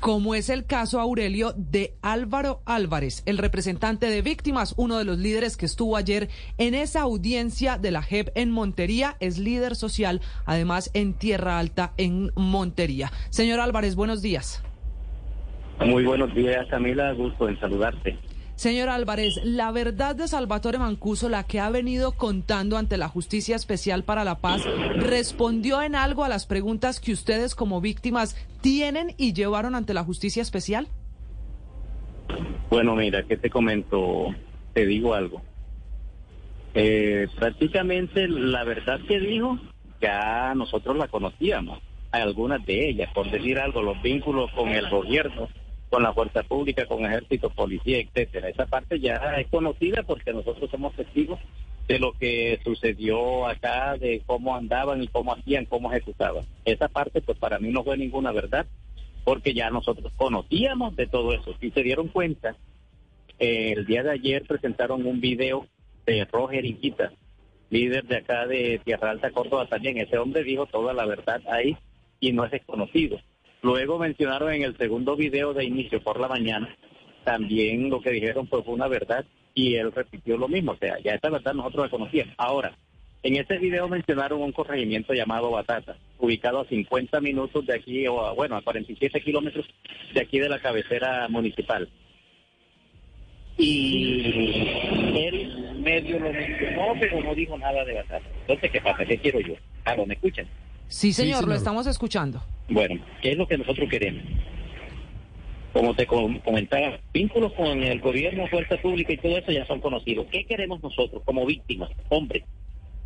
como es el caso Aurelio de Álvaro Álvarez, el representante de víctimas, uno de los líderes que estuvo ayer en esa audiencia de la JEP en Montería, es líder social, además en Tierra Alta, en Montería. Señor Álvarez, buenos días. Muy buenos días, Camila, gusto en saludarte. Señor Álvarez, la verdad de Salvatore Mancuso, la que ha venido contando ante la Justicia Especial para la Paz, ¿respondió en algo a las preguntas que ustedes como víctimas tienen y llevaron ante la Justicia Especial? Bueno, mira, ¿qué te comento? Te digo algo. Eh, prácticamente la verdad que dijo, ya nosotros la conocíamos, algunas de ellas, por decir algo, los vínculos con el gobierno con la fuerza pública, con ejército, policía, etcétera. Esa parte ya es conocida porque nosotros somos testigos de lo que sucedió acá, de cómo andaban y cómo hacían, cómo ejecutaban. Esa parte, pues para mí no fue ninguna verdad, porque ya nosotros conocíamos de todo eso. Si se dieron cuenta, eh, el día de ayer presentaron un video de Roger Inquita, líder de acá de Tierra Alta, Córdoba también. Ese hombre dijo toda la verdad ahí y no es desconocido. Luego mencionaron en el segundo video de inicio por la mañana, también lo que dijeron pues, fue una verdad y él repitió lo mismo, o sea, ya esta verdad nosotros la conocíamos. Ahora, en ese video mencionaron un corregimiento llamado Batata, ubicado a 50 minutos de aquí, o a, bueno, a 47 kilómetros de aquí de la cabecera municipal. Y él medio lo mencionó, pero no dijo nada de Batata. Entonces, ¿qué pasa? ¿Qué quiero yo? Ah, ¿me escuchan? Sí, señor, lo estamos escuchando. Bueno, ¿qué es lo que nosotros queremos? Como te comentaba, vínculos con el gobierno, fuerza pública y todo eso ya son conocidos. ¿Qué queremos nosotros como víctimas, hombres?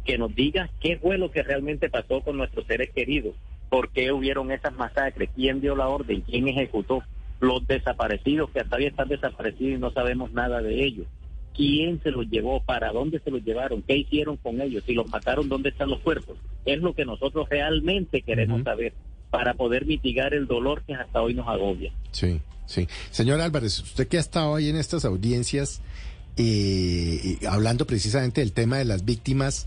Que nos diga qué fue lo que realmente pasó con nuestros seres queridos, por qué hubieron esas masacres, quién dio la orden, quién ejecutó, los desaparecidos que hasta hoy están desaparecidos y no sabemos nada de ellos quién se los llevó, para dónde se los llevaron, qué hicieron con ellos, si los mataron, dónde están los cuerpos. Es lo que nosotros realmente queremos saber para poder mitigar el dolor que hasta hoy nos agobia. Sí, sí. Señor Álvarez, usted que ha estado ahí en estas audiencias, eh, hablando precisamente del tema de las víctimas,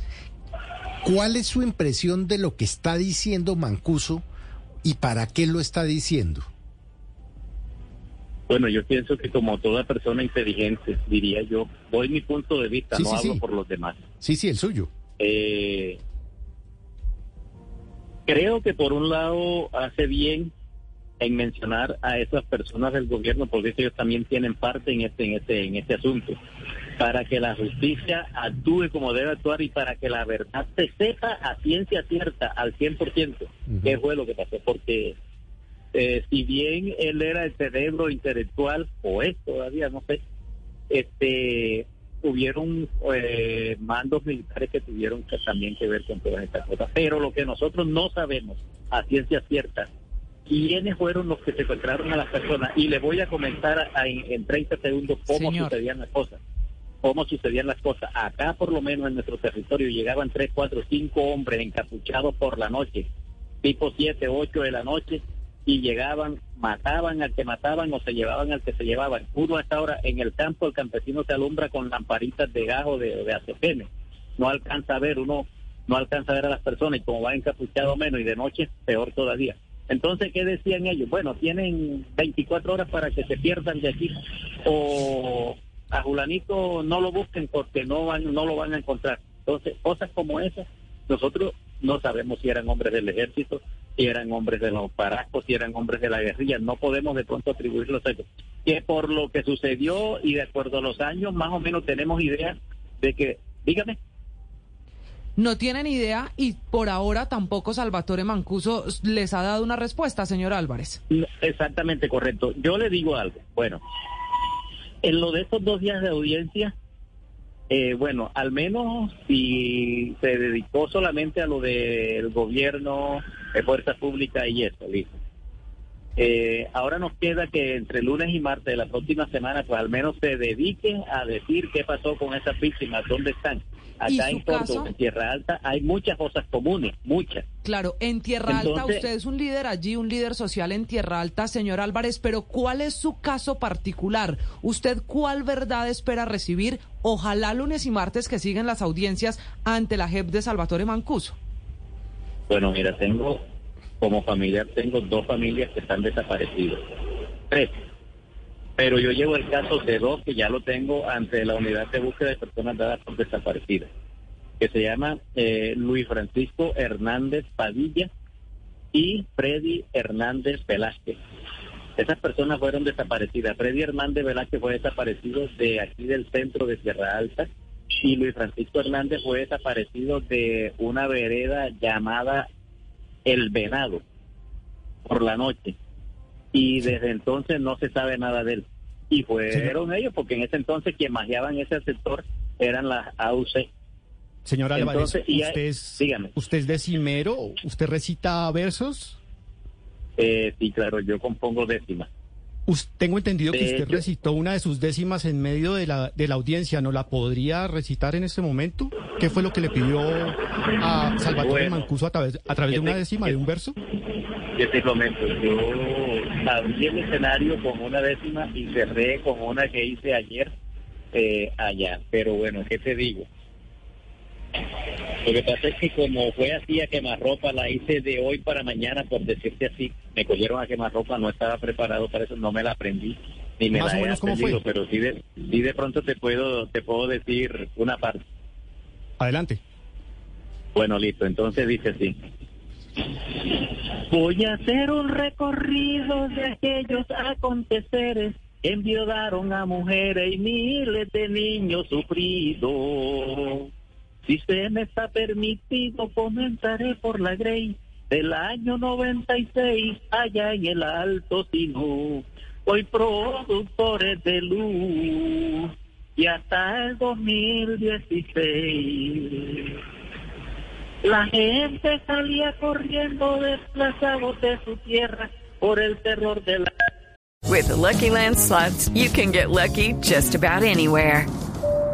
¿cuál es su impresión de lo que está diciendo Mancuso y para qué lo está diciendo? Bueno, yo pienso que como toda persona inteligente, diría yo, voy mi punto de vista, no hablo por los demás. Sí, sí, el suyo. Eh, Creo que por un lado hace bien en mencionar a esas personas del gobierno, porque ellos también tienen parte en este, en este, en este asunto, para que la justicia actúe como debe actuar y para que la verdad se sepa a ciencia cierta, al 100%, qué fue lo que pasó, porque eh, si bien él era el cerebro intelectual, o es todavía, no sé, este hubieron eh, mandos militares que tuvieron que también que ver con todas estas cosas. Pero lo que nosotros no sabemos a ciencia cierta, quiénes fueron los que secuestraron a las personas. Y le voy a comentar en, 30 segundos cómo sucedían las cosas. Cómo sucedían las cosas. Acá, por lo menos en nuestro territorio, llegaban 3, 4, 5 hombres encapuchados por la noche, tipo 7, 8 de la noche, y llegaban, mataban al que mataban o se llevaban al que se llevaban. Uno hasta ahora en el campo el campesino se alumbra con lamparitas de gajo de, de. No alcanza a ver, uno no alcanza a ver a las personas y como va encapuchado menos y de noche peor todavía. Entonces, ¿qué decían ellos? Bueno, tienen 24 horas para que se pierdan de aquí o a Julanito no lo busquen porque no van no lo van a encontrar. Entonces, cosas como esas nosotros no sabemos si eran hombres del ejército, si eran hombres de los paracos, si eran hombres de la guerrilla. No podemos de pronto atribuirlos a ellos. Que por lo que sucedió y de acuerdo a los años, más o menos tenemos idea de que, dígame. No tienen idea y por ahora tampoco Salvatore Mancuso les ha dado una respuesta, señor Álvarez. exactamente, correcto. Yo le digo algo. Bueno, en lo de estos dos días de audiencia, eh, bueno, al menos si se dedicó solamente a lo del gobierno, de fuerza pública y eso, listo. Eh, ahora nos queda que entre lunes y martes de la próxima semana, pues al menos se dediquen a decir qué pasó con esas víctimas, dónde están. Acá en en Tierra Alta, hay muchas cosas comunes, muchas. Claro, en Tierra Alta usted es un líder allí, un líder social en Tierra Alta, señor Álvarez, pero ¿cuál es su caso particular? ¿Usted cuál verdad espera recibir? Ojalá lunes y martes que siguen las audiencias ante la JEP de Salvatore Mancuso. Bueno, mira, tengo como familiar, tengo dos familias que están desaparecidas. Tres. Pero yo llevo el caso de dos que ya lo tengo ante la unidad de búsqueda de personas dadas por desaparecidas, que se llama eh, Luis Francisco Hernández Padilla y Freddy Hernández Velázquez. Esas personas fueron desaparecidas. Freddy Hernández Velázquez fue desaparecido de aquí del centro de Sierra Alta y Luis Francisco Hernández fue desaparecido de una vereda llamada El Venado por la noche. Y desde entonces no se sabe nada de él. Y fueron ellos, porque en ese entonces quien magiaban ese sector eran las AUC. Señor Álvarez, usted, es, ¿usted es decimero? ¿Usted recita versos? Eh, sí, claro, yo compongo décimas. Tengo entendido que usted recitó una de sus décimas en medio de la, de la audiencia. ¿No la podría recitar en este momento? ¿Qué fue lo que le pidió a Salvatore Mancuso a través, a través de una décima, de un verso? Este momento, yo abrí el escenario con una décima y cerré con una que hice ayer eh, allá. Pero bueno, ¿qué te digo? Lo que pasa es que como fue así a quemarropa, la hice de hoy para mañana, por decirte así. Me cogieron a quemarropa, no estaba preparado para eso, no me la aprendí, ni me la he aprendido, pero sí de, sí de pronto te puedo, te puedo decir una parte. Adelante. Bueno, listo, entonces dice así. Voy a hacer un recorrido de aquellos aconteceres que enviudaron a mujeres y miles de niños sufridos si se me está permitido, comenzaré por la Grey del año 96, allá en el Alto Sinú. Hoy productores de luz y hasta el 2016. La gente salía corriendo desplazados de su tierra por el terror de la... With Lucky Land slots, you can get lucky just about anywhere.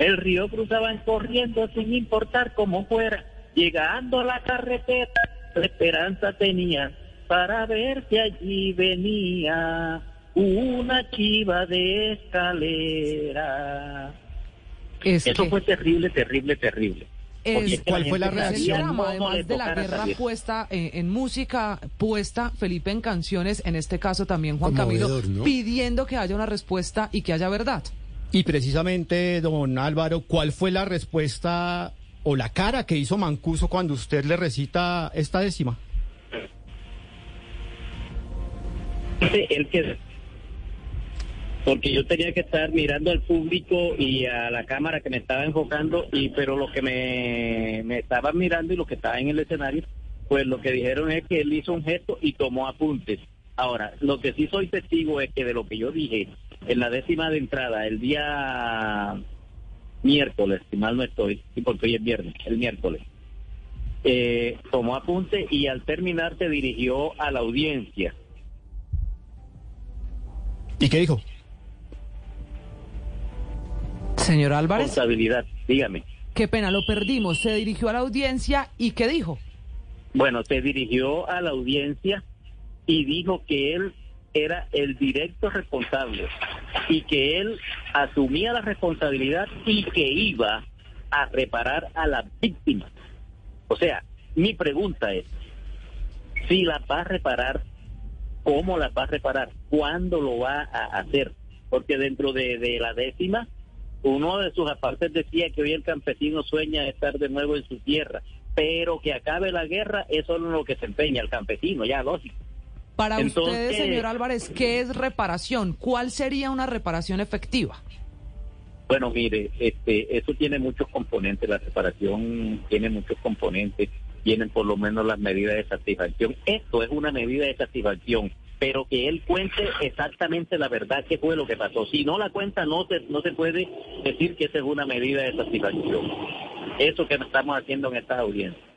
El río cruzaban corriendo sin importar cómo fuera, llegando a la carretera, la esperanza tenía para ver si allí venía una chiva de escalera. Eso fue terrible, terrible, terrible. ¿Cuál fue la reacción? Además de la guerra puesta eh, en música, puesta Felipe en canciones, en este caso también Juan Camilo, pidiendo que haya una respuesta y que haya verdad. Y precisamente, don Álvaro, ¿cuál fue la respuesta o la cara que hizo Mancuso cuando usted le recita esta décima? El que porque yo tenía que estar mirando al público y a la cámara que me estaba enfocando y pero lo que me, me estaban mirando y lo que estaba en el escenario pues lo que dijeron es que él hizo un gesto y tomó apuntes ahora lo que sí soy testigo es que de lo que yo dije en la décima de entrada, el día miércoles, si mal no estoy, porque hoy es viernes, el miércoles, eh, tomó apunte y al terminar se dirigió a la audiencia. ¿Y qué dijo? Señor Álvarez. Responsabilidad, dígame. Qué pena, lo perdimos. Se dirigió a la audiencia y ¿qué dijo? Bueno, se dirigió a la audiencia y dijo que él era el directo responsable y que él asumía la responsabilidad y que iba a reparar a las víctimas. O sea, mi pregunta es, si las va a reparar, ¿cómo las va a reparar? ¿Cuándo lo va a hacer? Porque dentro de, la décima, uno de sus apartes decía que hoy el campesino sueña estar de nuevo en su tierra, pero que acabe la guerra, eso es lo que se empeña el campesino, ya lógico. Para ustedes, señor Álvarez, ¿qué es reparación? ¿Cuál sería una reparación efectiva? Bueno, mire, este, eso tiene muchos componentes, la reparación tiene muchos componentes, tienen por lo menos las medidas de satisfacción. Esto es una medida de satisfacción, pero que él cuente exactamente la verdad que fue lo que pasó. Si no la cuenta, no se, no se puede decir que esa es una medida de satisfacción. Eso que estamos haciendo en estas audiencias.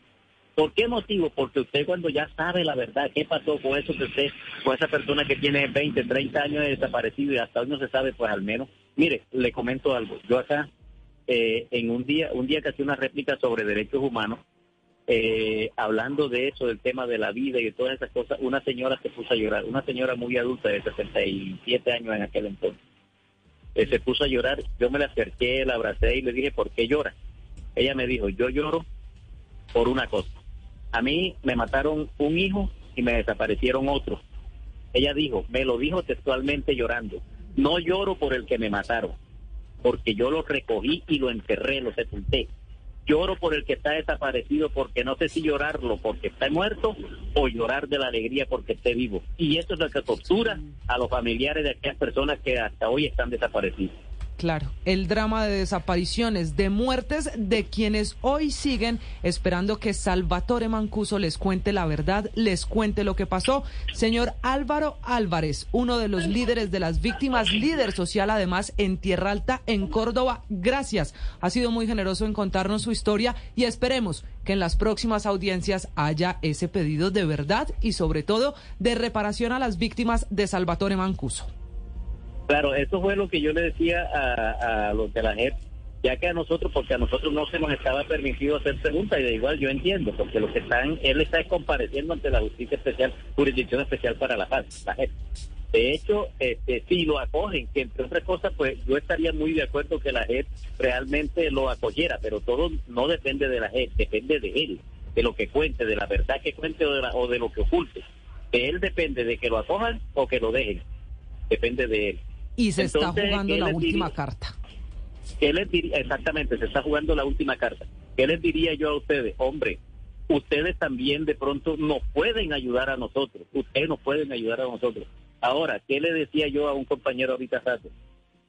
¿Por qué motivo? Porque usted cuando ya sabe la verdad, qué pasó con eso que usted, con esa persona que tiene 20, 30 años de desaparecido y hasta hoy no se sabe, pues al menos. Mire, le comento algo. Yo acá, eh, en un día, un día que hacía una réplica sobre derechos humanos, eh, hablando de eso, del tema de la vida y de todas esas cosas, una señora se puso a llorar, una señora muy adulta de 67 años en aquel entonces. Eh, se puso a llorar, yo me la acerqué, la abracé y le dije, ¿por qué llora? Ella me dijo, yo lloro por una cosa a mí me mataron un hijo y me desaparecieron otros. Ella dijo, me lo dijo textualmente llorando, no lloro por el que me mataron, porque yo lo recogí y lo enterré, lo sepulté. Lloro por el que está desaparecido porque no sé si llorarlo porque está muerto o llorar de la alegría porque esté vivo. Y eso es lo que tortura a los familiares de aquellas personas que hasta hoy están desaparecidos. Claro, el drama de desapariciones, de muertes de quienes hoy siguen esperando que Salvatore Mancuso les cuente la verdad, les cuente lo que pasó. Señor Álvaro Álvarez, uno de los líderes de las víctimas, líder social además en Tierra Alta, en Córdoba, gracias. Ha sido muy generoso en contarnos su historia y esperemos que en las próximas audiencias haya ese pedido de verdad y sobre todo de reparación a las víctimas de Salvatore Mancuso. Claro, eso fue lo que yo le decía a, los de la JEP, ya que a nosotros, porque a nosotros no se nos estaba permitido hacer preguntas, y de igual yo entiendo, porque lo que están, él está compareciendo ante la Justicia Especial, Jurisdicción Especial para la Paz, la JEP. De hecho, este, si lo acogen, que entre otras cosas, pues yo estaría muy de acuerdo que la JEP realmente lo acogiera, pero todo no depende de la JEP, depende de él, de lo que cuente, de la verdad que cuente o de, o de lo que oculte. De él depende de que lo acojan o que lo dejen. Depende de él. Y se está jugando la última carta. ¿Qué les diría? Exactamente, se está jugando la última carta. ¿Qué les diría yo a ustedes? Hombre, ustedes también de pronto nos pueden ayudar a nosotros. Ustedes nos pueden ayudar a nosotros. Ahora, ¿qué le decía yo a un compañero ahorita rato?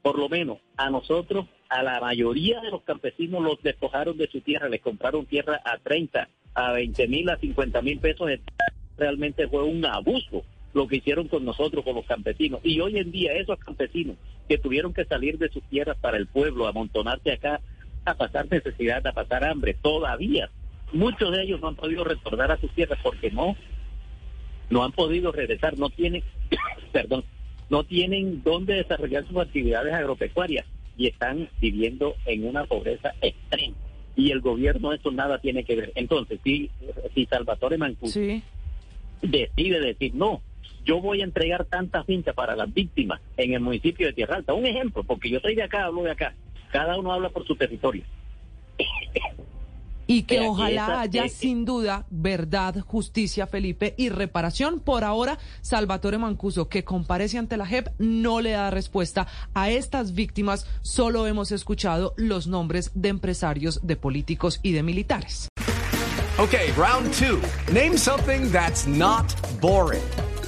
Por lo menos a nosotros, a la mayoría de los campesinos los despojaron de su tierra, les compraron tierra a 30, a 20 mil, a 50 mil pesos. Realmente fue un abuso lo que hicieron con nosotros, con los campesinos. Y hoy en día esos campesinos que tuvieron que salir de sus tierras para el pueblo, a amontonarse acá, a pasar necesidad, a pasar hambre, todavía muchos de ellos no han podido retornar a sus tierras porque no, no han podido regresar, no tienen, perdón, no tienen dónde desarrollar sus actividades agropecuarias y están viviendo en una pobreza extrema. Y el gobierno eso nada tiene que ver. Entonces, si, si Salvatore Mancuso decide decir, no, yo voy a entregar tanta finca para las víctimas en el municipio de Tierra Alta. Un ejemplo, porque yo soy de acá, hablo de acá. Cada uno habla por su territorio. Y que ojalá haya sin duda verdad, justicia, Felipe, y reparación. Por ahora, Salvatore Mancuso, que comparece ante la JEP, no le da respuesta a estas víctimas. Solo hemos escuchado los nombres de empresarios, de políticos y de militares. Ok, round two. Name something that's not boring.